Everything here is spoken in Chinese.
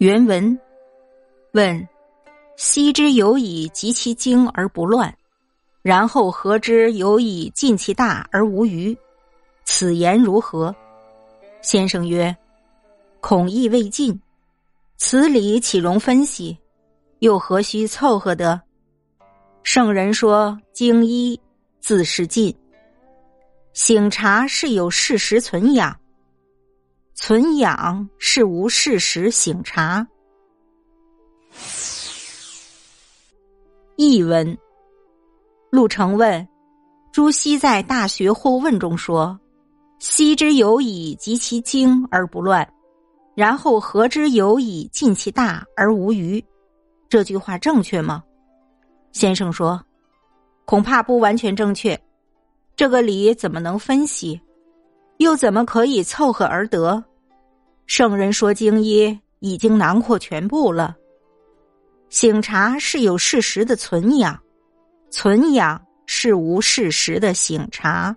原文问：昔之有以及其精而不乱，然后何之有以尽其大而无余？此言如何？先生曰：孔意未尽，此理岂容分析？又何须凑合的？圣人说：精一自是尽。醒察是有事实存养。存养是无事实醒察。译文：陆成问朱熹在《大学或问》中说：“昔之有以及其精而不乱，然后何之有以尽其大而无余？”这句话正确吗？先生说：“恐怕不完全正确。这个理怎么能分析？又怎么可以凑合而得？”圣人说：“经一已经囊括全部了。醒察是有事实的存养，存养是无事实的醒察。”